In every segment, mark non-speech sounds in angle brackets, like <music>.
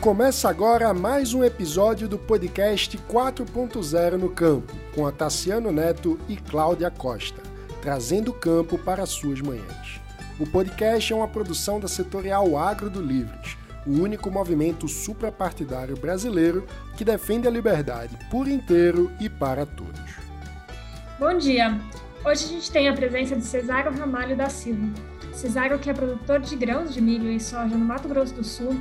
Começa agora mais um episódio do podcast 4.0 no Campo, com a Tassiano Neto e Cláudia Costa, trazendo o campo para suas manhãs. O podcast é uma produção da setorial Agro do Livres, o único movimento suprapartidário brasileiro que defende a liberdade por inteiro e para todos. Bom dia! Hoje a gente tem a presença de Cesário Ramalho da Silva. Cesário, que é produtor de grãos de milho e soja no Mato Grosso do Sul,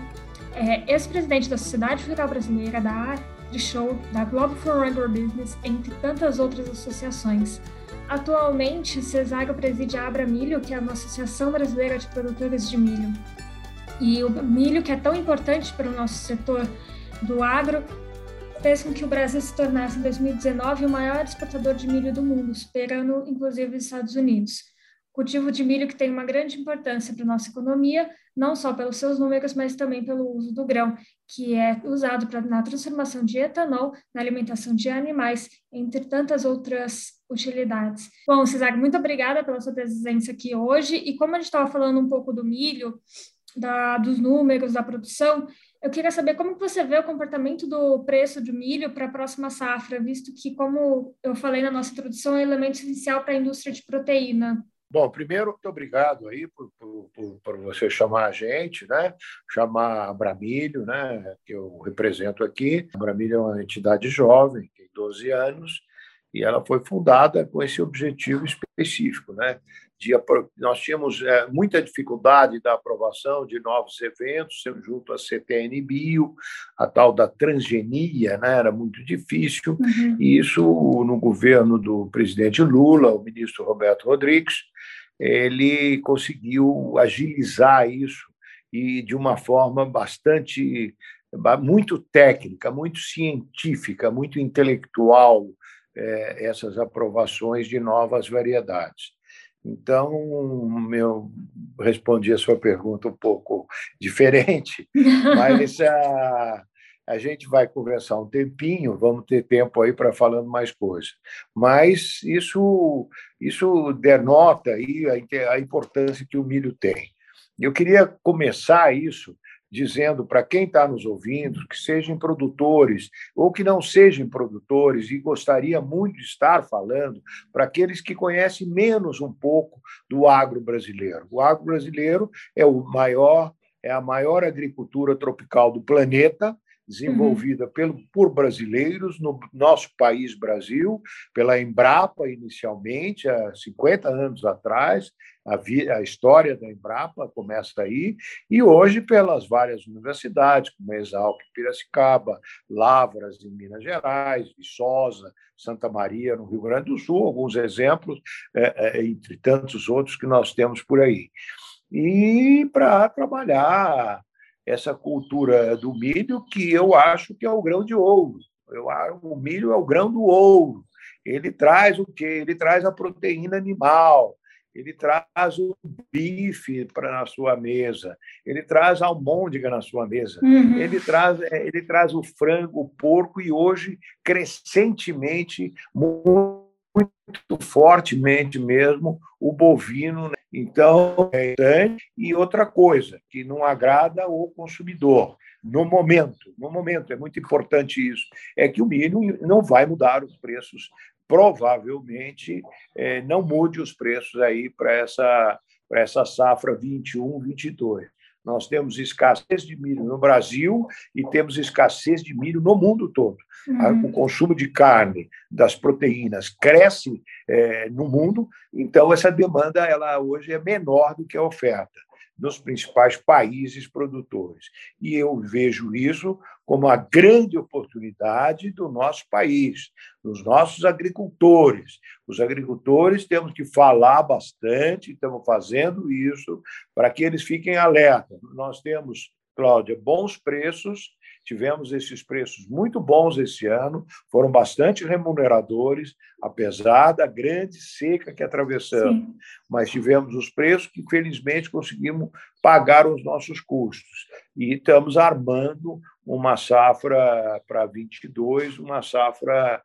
é ex-presidente da Sociedade Rural Brasileira, da Show, da Global for Agribusiness, entre tantas outras associações. Atualmente, Cesário preside a Abra Milho, que é uma associação brasileira de produtores de milho. E o milho, que é tão importante para o nosso setor do agro, fez com que o Brasil se tornasse, em 2019, o maior exportador de milho do mundo, superando, inclusive, os Estados Unidos cultivo de milho que tem uma grande importância para a nossa economia, não só pelos seus números, mas também pelo uso do grão, que é usado pra, na transformação de etanol, na alimentação de animais, entre tantas outras utilidades. Bom, Cesário, muito obrigada pela sua presença aqui hoje. E como a gente estava falando um pouco do milho, da, dos números, da produção, eu queria saber como você vê o comportamento do preço do milho para a próxima safra, visto que, como eu falei na nossa introdução, é elemento essencial para a indústria de proteína. Bom, primeiro, muito obrigado aí por, por, por, você chamar a gente, né? chamar a Bramilho, né? que eu represento aqui. A Bramilho é uma entidade jovem, tem 12 anos, e ela foi fundada com esse objetivo específico, né? De, nós tínhamos é, muita dificuldade da aprovação de novos eventos junto à CTN Bio, a tal da transgenia, né? era muito difícil, uhum. e isso no governo do presidente Lula, o ministro Roberto Rodrigues, ele conseguiu agilizar isso e de uma forma bastante muito técnica, muito científica, muito intelectual, é, essas aprovações de novas variedades. Então, eu respondi a sua pergunta um pouco <laughs> diferente, mas a, a gente vai conversar um tempinho, vamos ter tempo aí para falando mais coisas. Mas isso, isso denota aí a, a importância que o milho tem. Eu queria começar isso dizendo para quem está nos ouvindo, que sejam produtores ou que não sejam produtores, e gostaria muito de estar falando para aqueles que conhecem menos um pouco do agro brasileiro. O agro brasileiro é o maior, é a maior agricultura tropical do planeta desenvolvida uhum. pelo, por brasileiros no nosso país, Brasil, pela Embrapa inicialmente, há 50 anos atrás, a, vi, a história da Embrapa começa aí, e hoje pelas várias universidades, como Exalc Piracicaba, Lavras em Minas Gerais, Viçosa, Santa Maria no Rio Grande do Sul, alguns exemplos, é, é, entre tantos outros que nós temos por aí. E para trabalhar essa cultura do milho, que eu acho que é o grão de ouro. Eu, o milho é o grão do ouro. Ele traz o quê? Ele traz a proteína animal, ele traz o bife para na sua mesa, ele traz a almôndega na sua mesa, uhum. ele, traz, é, ele traz o frango, o porco e hoje, crescentemente, muito fortemente mesmo, o bovino. Então, é importante. E outra coisa, que não agrada o consumidor, no momento, no momento, é muito importante isso, é que o milho não vai mudar os preços, provavelmente é, não mude os preços aí para essa, essa safra 21, 22. Nós temos escassez de milho no Brasil e temos escassez de milho no mundo todo. Uhum. O consumo de carne, das proteínas, cresce é, no mundo, então essa demanda ela hoje é menor do que a oferta nos principais países produtores. E eu vejo isso como a grande oportunidade do nosso país, dos nossos agricultores. Os agricultores temos que falar bastante, estamos fazendo isso para que eles fiquem alerta. Nós temos, Cláudia, bons preços Tivemos esses preços muito bons esse ano, foram bastante remuneradores, apesar da grande seca que atravessamos. Sim. Mas tivemos os preços que, felizmente, conseguimos pagar os nossos custos. E estamos armando uma safra para 22, uma safra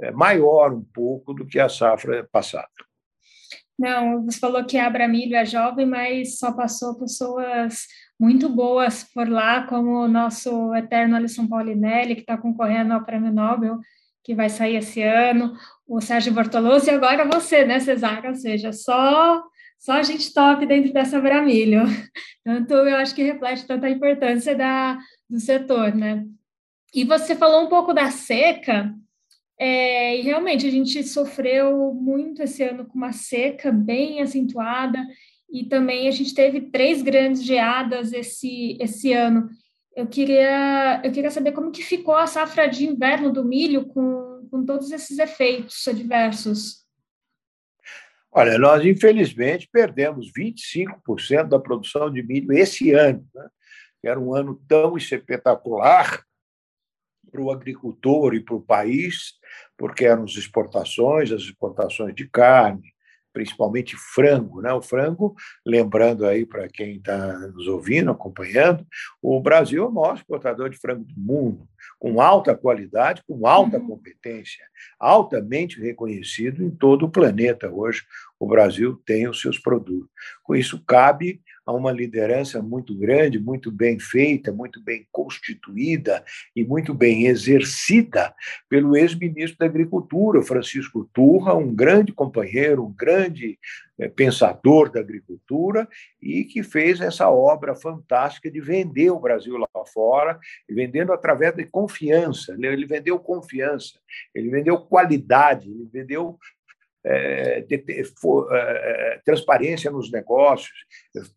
é, maior um pouco do que a safra passada. Não, você falou que a Abramilho é jovem, mas só passou pessoas muito boas por lá, como o nosso eterno Alisson Paulinelli, que está concorrendo ao Prêmio Nobel, que vai sair esse ano, o Sérgio Bortoloso, e agora você, né, Cesária? Ou seja, só, só gente top dentro dessa Bramilho. <laughs> Tanto eu acho que reflete tanta importância da, do setor, né? E você falou um pouco da seca, é, e realmente a gente sofreu muito esse ano com uma seca bem acentuada, e também a gente teve três grandes geadas esse, esse ano. Eu queria, eu queria saber como que ficou a safra de inverno do milho com, com todos esses efeitos adversos. Olha, nós infelizmente perdemos 25% da produção de milho esse ano, né? era um ano tão espetacular para o agricultor e para o país, porque eram as exportações, as exportações de carne, principalmente frango. Né? O frango, lembrando aí para quem está nos ouvindo, acompanhando, o Brasil é o maior exportador de frango do mundo, com alta qualidade, com alta uhum. competência, altamente reconhecido em todo o planeta hoje. O Brasil tem os seus produtos. Com isso, cabe a uma liderança muito grande, muito bem feita, muito bem constituída e muito bem exercida pelo ex-ministro da Agricultura, Francisco Turra, um grande companheiro, um grande eh, pensador da agricultura e que fez essa obra fantástica de vender o Brasil lá fora, vendendo através de confiança. Ele vendeu confiança, ele vendeu qualidade, ele vendeu é, de, de, for, é, é, transparência nos negócios,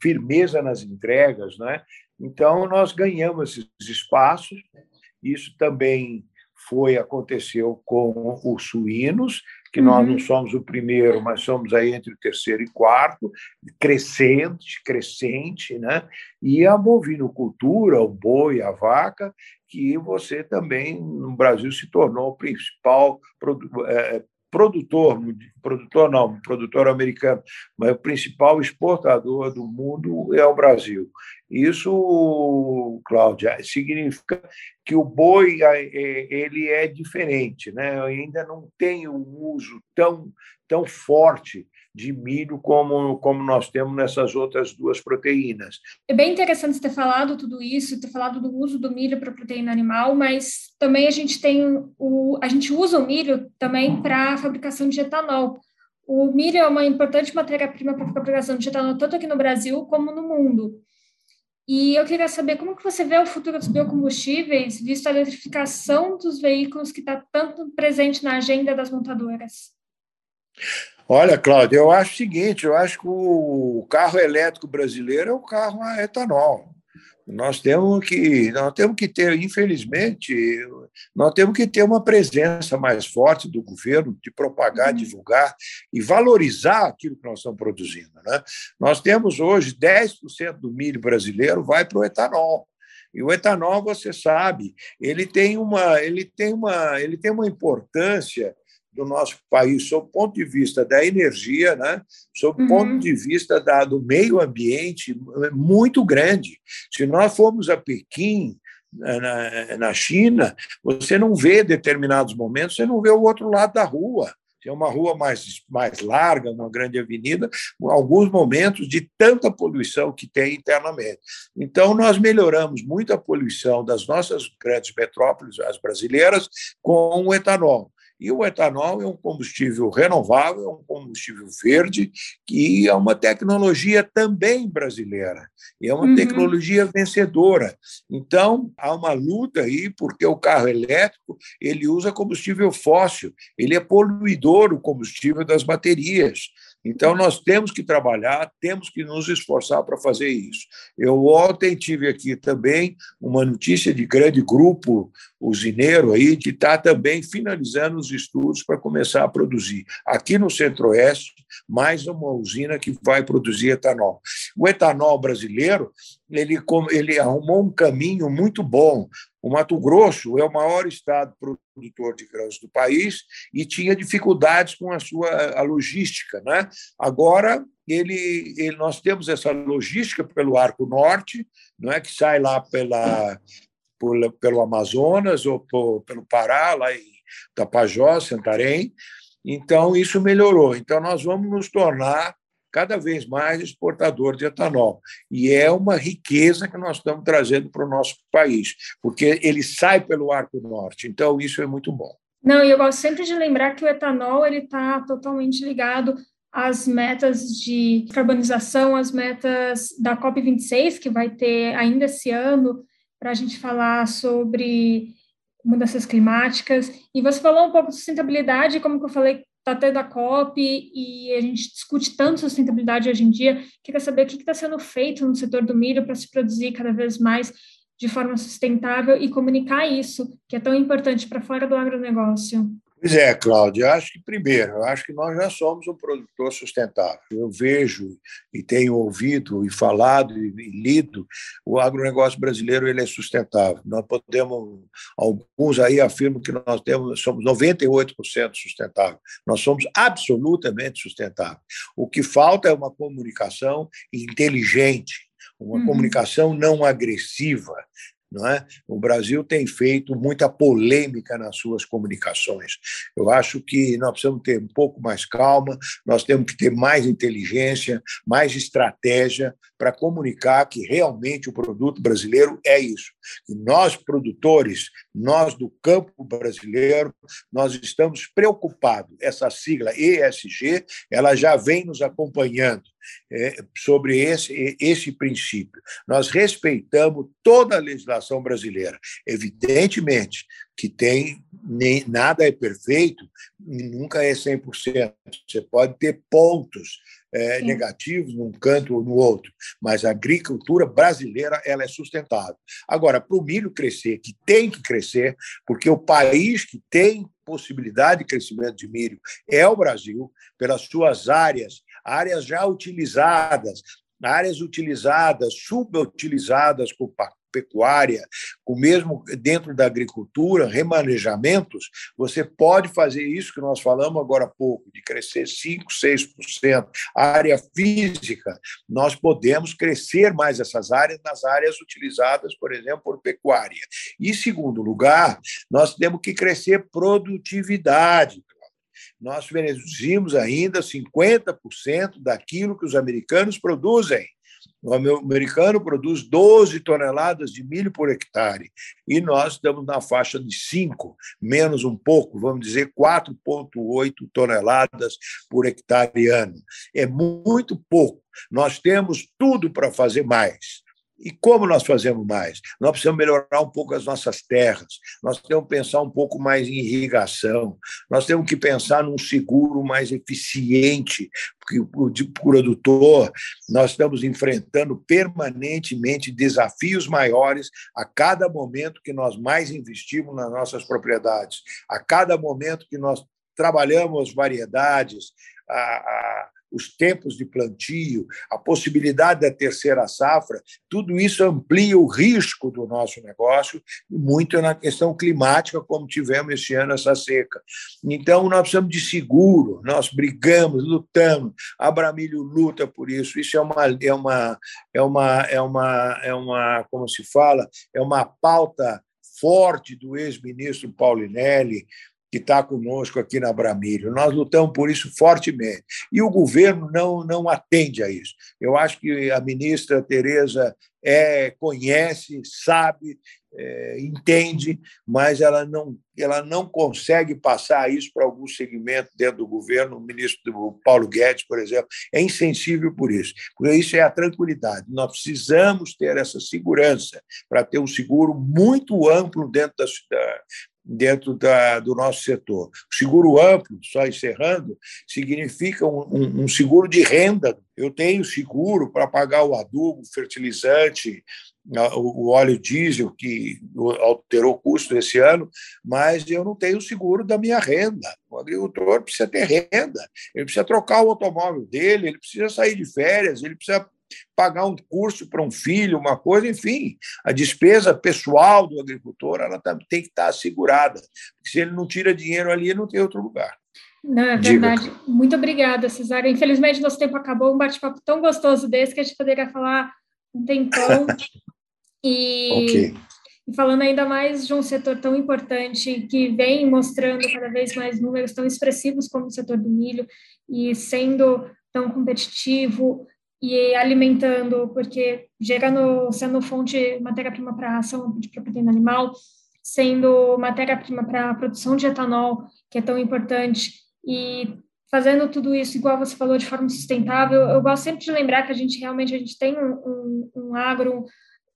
firmeza nas entregas. Né? Então, nós ganhamos esses espaços. Isso também foi aconteceu com os suínos, que uhum. nós não somos o primeiro, mas somos aí entre o terceiro e quarto, crescente, crescente, né? E a bovinocultura, o boi, a vaca, que você também no Brasil se tornou o principal produtor, produtor não, produtor americano, mas o principal exportador do mundo é o Brasil. Isso, Cláudia, significa que o boi ele é diferente, né? ainda não tem um uso tão, tão forte de milho como, como nós temos nessas outras duas proteínas. É bem interessante ter falado tudo isso, ter falado do uso do milho para proteína animal, mas também a gente tem o a gente usa o milho também para a fabricação de etanol. O milho é uma importante matéria-prima para a fabricação de etanol tanto aqui no Brasil como no mundo. E eu queria saber como que você vê o futuro dos biocombustíveis, visto a eletrificação dos veículos que está tanto presente na agenda das montadoras. Olha, Cláudio, eu acho o seguinte: eu acho que o carro elétrico brasileiro é o carro a etanol. Nós temos que, nós temos que ter, infelizmente, nós temos que ter uma presença mais forte do governo de propagar, uhum. divulgar e valorizar aquilo que nós estamos produzindo. Né? Nós temos hoje 10% do milho brasileiro vai para o etanol. E o etanol, você sabe, ele tem uma, ele tem uma, ele tem uma importância do nosso país, sob o ponto de vista da energia, né? sob o uhum. ponto de vista da, do meio ambiente, é muito grande. Se nós formos a Pequim, na, na China, você não vê determinados momentos, você não vê o outro lado da rua. É uma rua mais, mais larga, uma grande avenida, alguns momentos de tanta poluição que tem internamente. Então, nós melhoramos muito a poluição das nossas grandes metrópoles, as brasileiras, com o etanol. E o etanol é um combustível renovável, é um combustível verde, que é uma tecnologia também brasileira, e é uma uhum. tecnologia vencedora. Então, há uma luta aí, porque o carro elétrico ele usa combustível fóssil, ele é poluidor, o combustível das baterias. Então, nós temos que trabalhar, temos que nos esforçar para fazer isso. Eu ontem tive aqui também uma notícia de grande grupo usineiro aí, que está também finalizando os estudos para começar a produzir. Aqui no Centro-Oeste, mais uma usina que vai produzir etanol. O etanol brasileiro ele, ele arrumou um caminho muito bom. O Mato Grosso é o maior estado produtor de grãos do país e tinha dificuldades com a sua a logística. Né? Agora, ele, ele, nós temos essa logística pelo Arco Norte, não é que sai lá pela, por, pelo Amazonas ou por, pelo Pará, lá em Tapajós, Santarém. Então, isso melhorou. Então, nós vamos nos tornar cada vez mais exportador de etanol. E é uma riqueza que nós estamos trazendo para o nosso país, porque ele sai pelo Arco Norte. Então, isso é muito bom. Não, e eu gosto sempre de lembrar que o etanol ele está totalmente ligado às metas de carbonização, às metas da COP26, que vai ter ainda esse ano, para a gente falar sobre mudanças climáticas. E você falou um pouco de sustentabilidade, como que eu falei, está tendo a COP e a gente discute tanto sustentabilidade hoje em dia. Queria saber o que está sendo feito no setor do milho para se produzir cada vez mais de forma sustentável e comunicar isso, que é tão importante para fora do agronegócio. Pois é, Cláudia, eu acho que, primeiro, eu acho que nós já somos um produtor sustentável. Eu vejo e tenho ouvido e falado e, lido, o agronegócio brasileiro ele é sustentável. Nós podemos, alguns aí afirmam que nós temos, somos 98% sustentável. Nós somos absolutamente sustentáveis. O que falta é uma comunicação inteligente, uma uhum. comunicação não agressiva, não é? O Brasil tem feito muita polêmica nas suas comunicações. Eu acho que nós precisamos ter um pouco mais calma, nós temos que ter mais inteligência, mais estratégia para comunicar que realmente o produto brasileiro é isso. E nós, produtores, nós do campo brasileiro, nós estamos preocupados. Essa sigla ESG, ela já vem nos acompanhando sobre esse, esse princípio. Nós respeitamos toda a legislação brasileira. Evidentemente que tem nem, nada é perfeito e nunca é 100%. Você pode ter pontos é, negativos num canto ou no outro, mas a agricultura brasileira ela é sustentável. Agora, para o milho crescer, que tem que crescer, porque o país que tem possibilidade de crescimento de milho é o Brasil, pelas suas áreas áreas já utilizadas, áreas utilizadas, subutilizadas por pecuária, com mesmo dentro da agricultura, remanejamentos, você pode fazer isso que nós falamos agora há pouco, de crescer 5%, 6%. A área física, nós podemos crescer mais essas áreas nas áreas utilizadas, por exemplo, por pecuária. E, segundo lugar, nós temos que crescer produtividade nós reduzimos ainda 50% daquilo que os americanos produzem. O americano produz 12 toneladas de milho por hectare e nós estamos na faixa de 5, menos um pouco, vamos dizer 4,8 toneladas por hectare ano. É muito pouco. Nós temos tudo para fazer mais. E como nós fazemos mais? Nós precisamos melhorar um pouco as nossas terras, nós temos que pensar um pouco mais em irrigação, nós temos que pensar num seguro mais eficiente, o produtor, nós estamos enfrentando permanentemente desafios maiores a cada momento que nós mais investimos nas nossas propriedades, a cada momento que nós trabalhamos variedades, a os tempos de plantio, a possibilidade da terceira safra, tudo isso amplia o risco do nosso negócio, muito na questão climática, como tivemos este ano essa seca. Então, nós precisamos de seguro, nós brigamos, lutamos, a Bramílio luta por isso, isso é uma, é uma, é uma, é uma, é uma como se fala, é uma pauta forte do ex-ministro Paulinelli, que está conosco aqui na Bramílio. Nós lutamos por isso fortemente. E o governo não, não atende a isso. Eu acho que a ministra Tereza é, conhece, sabe, é, entende, mas ela não, ela não consegue passar isso para algum segmento dentro do governo. O ministro Paulo Guedes, por exemplo, é insensível por isso. Por isso é a tranquilidade. Nós precisamos ter essa segurança para ter um seguro muito amplo dentro da, dentro da, do nosso setor. O seguro amplo, só encerrando, significa um, um, um seguro de renda. Eu tenho seguro para pagar o adubo, fertilizante, o óleo diesel, que alterou o custo esse ano, mas eu não tenho seguro da minha renda. O agricultor precisa ter renda, ele precisa trocar o automóvel dele, ele precisa sair de férias, ele precisa pagar um curso para um filho, uma coisa, enfim, a despesa pessoal do agricultor ela tem que estar assegurada. Porque se ele não tira dinheiro ali, não tem outro lugar. Não, é verdade. Diga. Muito obrigada, Cesário. Infelizmente, nosso tempo acabou. Um bate-papo tão gostoso desse que a gente poderia falar um tempão. <laughs> E, okay. e falando ainda mais de um setor tão importante que vem mostrando cada vez mais números tão expressivos como o setor do milho e sendo tão competitivo e alimentando, porque gerando, sendo fonte, matéria-prima para ação de proteína animal, sendo matéria-prima para a produção de etanol, que é tão importante, e fazendo tudo isso, igual você falou, de forma sustentável. Eu gosto sempre de lembrar que a gente realmente a gente tem um, um, um agro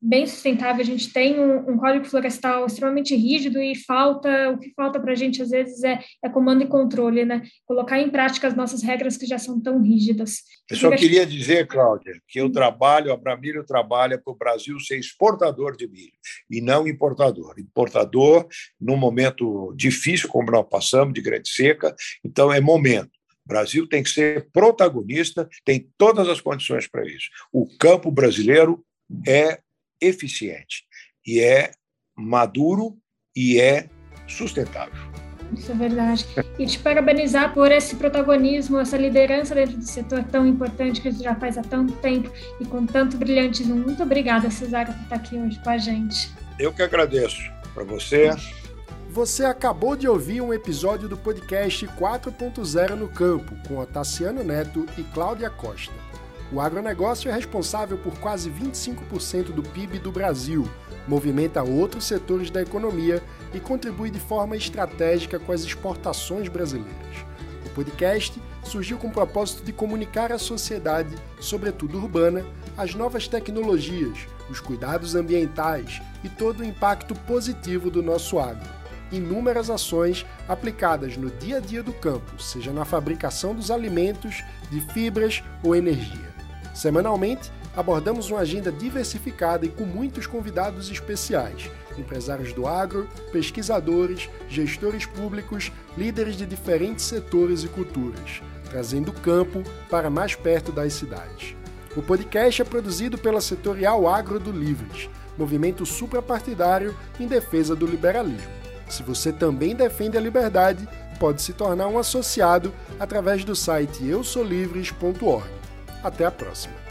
bem sustentável, a gente tem um, um, código florestal extremamente rígido e falta, o que falta para a gente às vezes é, é, comando e controle, né? Colocar em prática as nossas regras que já são tão rígidas. Eu só queria dizer, Cláudia, que eu trabalho, a Bramilho trabalha para o Brasil ser exportador de milho e não importador. Importador num momento difícil como nós passamos, de grande seca, então é momento. O Brasil tem que ser protagonista, tem todas as condições para isso. O campo brasileiro é eficiente e é maduro e é sustentável. Isso é verdade. E te parabenizar por esse protagonismo, essa liderança dentro do setor tão importante que já faz há tanto tempo e com tanto brilhantismo. Muito obrigada, Cesário, por estar aqui hoje com a gente. Eu que agradeço. Para você. Você acabou de ouvir um episódio do podcast 4.0 no Campo, com Otaciano Neto e Cláudia Costa. O agronegócio é responsável por quase 25% do PIB do Brasil, movimenta outros setores da economia e contribui de forma estratégica com as exportações brasileiras. O podcast surgiu com o propósito de comunicar à sociedade, sobretudo urbana, as novas tecnologias, os cuidados ambientais e todo o impacto positivo do nosso agro. Inúmeras ações aplicadas no dia a dia do campo, seja na fabricação dos alimentos, de fibras ou energia. Semanalmente, abordamos uma agenda diversificada e com muitos convidados especiais, empresários do agro, pesquisadores, gestores públicos, líderes de diferentes setores e culturas, trazendo o campo para mais perto das cidades. O podcast é produzido pela Setorial Agro do Livres, movimento suprapartidário em defesa do liberalismo. Se você também defende a liberdade, pode se tornar um associado através do site eusolivres.org. Até a próxima!